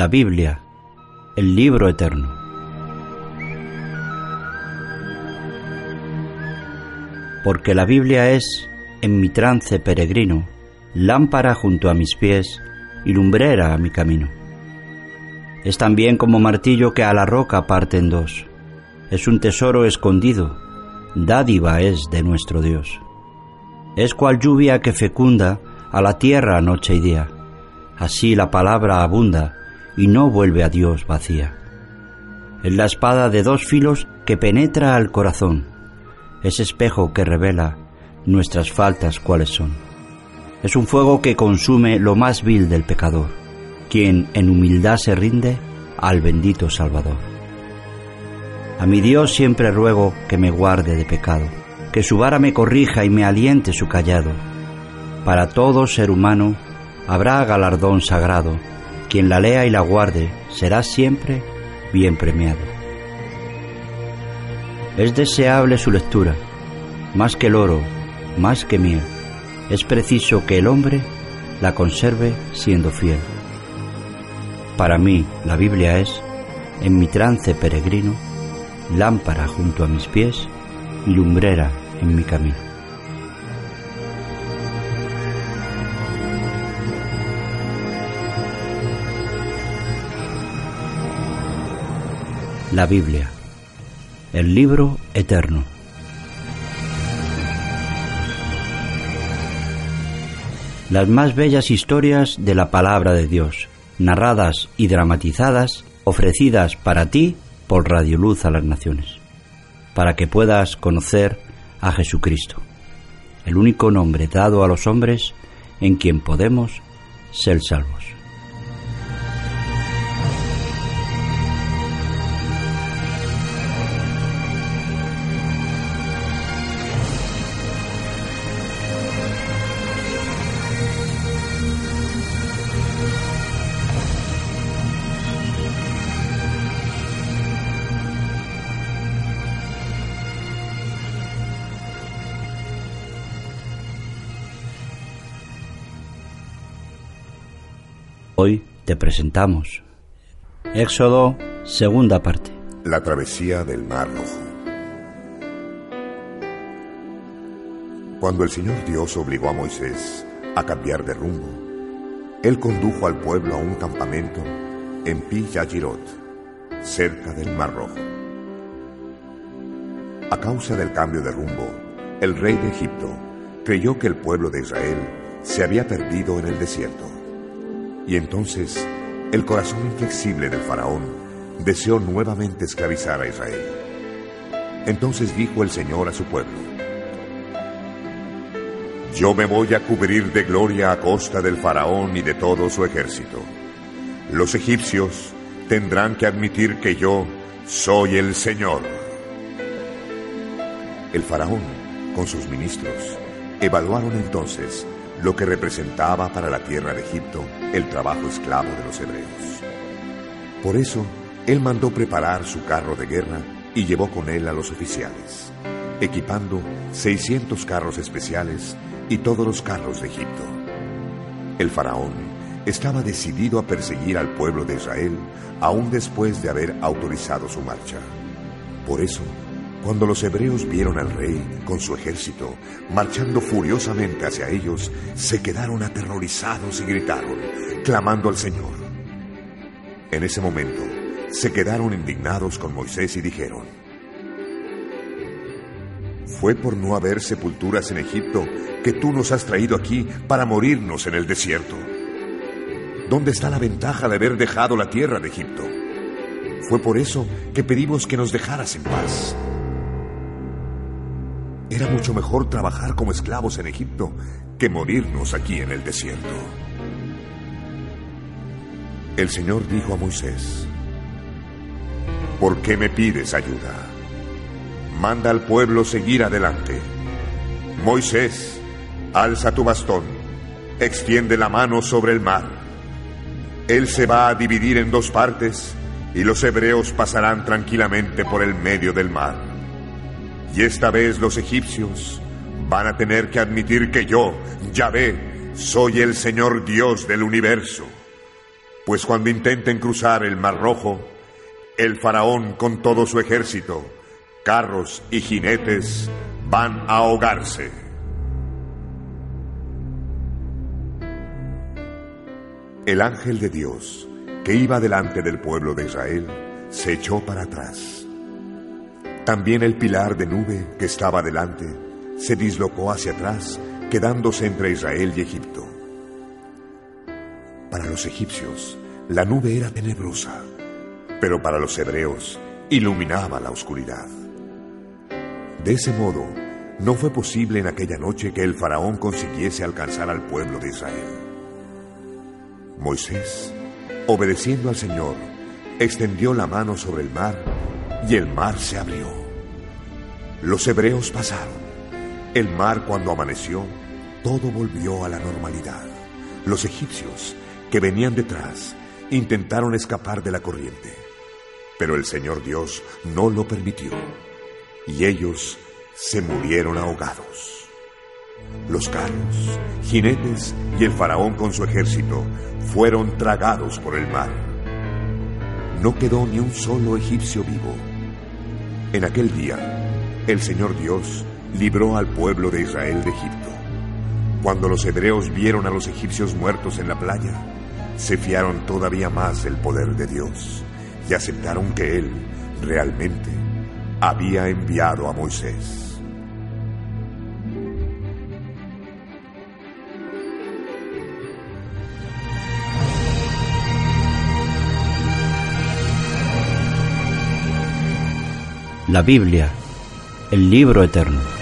La Biblia, el libro eterno. Porque la Biblia es, en mi trance peregrino, lámpara junto a mis pies y lumbrera a mi camino. Es también como martillo que a la roca parte en dos. Es un tesoro escondido, dádiva es de nuestro Dios. Es cual lluvia que fecunda a la tierra noche y día. Así la palabra abunda y no vuelve a Dios vacía. Es la espada de dos filos que penetra al corazón. Es espejo que revela nuestras faltas cuáles son. Es un fuego que consume lo más vil del pecador, quien en humildad se rinde al bendito Salvador. A mi Dios siempre ruego que me guarde de pecado, que su vara me corrija y me aliente su callado. Para todo ser humano habrá galardón sagrado, quien la lea y la guarde será siempre bien premiado. Es deseable su lectura, más que el oro, más que miel. Es preciso que el hombre la conserve siendo fiel. Para mí la Biblia es, en mi trance peregrino, lámpara junto a mis pies y lumbrera en mi camino. La Biblia, el libro eterno. Las más bellas historias de la palabra de Dios, narradas y dramatizadas, ofrecidas para ti por Radio Luz a las Naciones, para que puedas conocer a Jesucristo, el único nombre dado a los hombres en quien podemos ser salvos. Hoy te presentamos Éxodo, segunda parte. La travesía del Mar Rojo. Cuando el Señor Dios obligó a Moisés a cambiar de rumbo, él condujo al pueblo a un campamento en Pi Yajirot, cerca del Mar Rojo. A causa del cambio de rumbo, el rey de Egipto creyó que el pueblo de Israel se había perdido en el desierto. Y entonces el corazón inflexible del faraón deseó nuevamente esclavizar a Israel. Entonces dijo el Señor a su pueblo, Yo me voy a cubrir de gloria a costa del faraón y de todo su ejército. Los egipcios tendrán que admitir que yo soy el Señor. El faraón, con sus ministros, evaluaron entonces lo que representaba para la tierra de Egipto el trabajo esclavo de los hebreos. Por eso, él mandó preparar su carro de guerra y llevó con él a los oficiales, equipando 600 carros especiales y todos los carros de Egipto. El faraón estaba decidido a perseguir al pueblo de Israel aún después de haber autorizado su marcha. Por eso, cuando los hebreos vieron al rey con su ejército marchando furiosamente hacia ellos, se quedaron aterrorizados y gritaron, clamando al Señor. En ese momento, se quedaron indignados con Moisés y dijeron, Fue por no haber sepulturas en Egipto que tú nos has traído aquí para morirnos en el desierto. ¿Dónde está la ventaja de haber dejado la tierra de Egipto? Fue por eso que pedimos que nos dejaras en paz. Era mucho mejor trabajar como esclavos en Egipto que morirnos aquí en el desierto. El Señor dijo a Moisés, ¿por qué me pides ayuda? Manda al pueblo seguir adelante. Moisés, alza tu bastón, extiende la mano sobre el mar. Él se va a dividir en dos partes y los hebreos pasarán tranquilamente por el medio del mar. Y esta vez los egipcios van a tener que admitir que yo, Yahvé, soy el Señor Dios del universo. Pues cuando intenten cruzar el Mar Rojo, el faraón con todo su ejército, carros y jinetes van a ahogarse. El ángel de Dios, que iba delante del pueblo de Israel, se echó para atrás. También el pilar de nube que estaba delante se dislocó hacia atrás, quedándose entre Israel y Egipto. Para los egipcios, la nube era tenebrosa, pero para los hebreos iluminaba la oscuridad. De ese modo, no fue posible en aquella noche que el faraón consiguiese alcanzar al pueblo de Israel. Moisés, obedeciendo al Señor, extendió la mano sobre el mar y el mar se abrió. Los hebreos pasaron. El mar cuando amaneció, todo volvió a la normalidad. Los egipcios que venían detrás intentaron escapar de la corriente, pero el Señor Dios no lo permitió y ellos se murieron ahogados. Los carros, jinetes y el faraón con su ejército fueron tragados por el mar. No quedó ni un solo egipcio vivo. En aquel día, el Señor Dios libró al pueblo de Israel de Egipto. Cuando los hebreos vieron a los egipcios muertos en la playa, se fiaron todavía más del poder de Dios y aceptaron que Él realmente había enviado a Moisés. La Biblia, el libro eterno.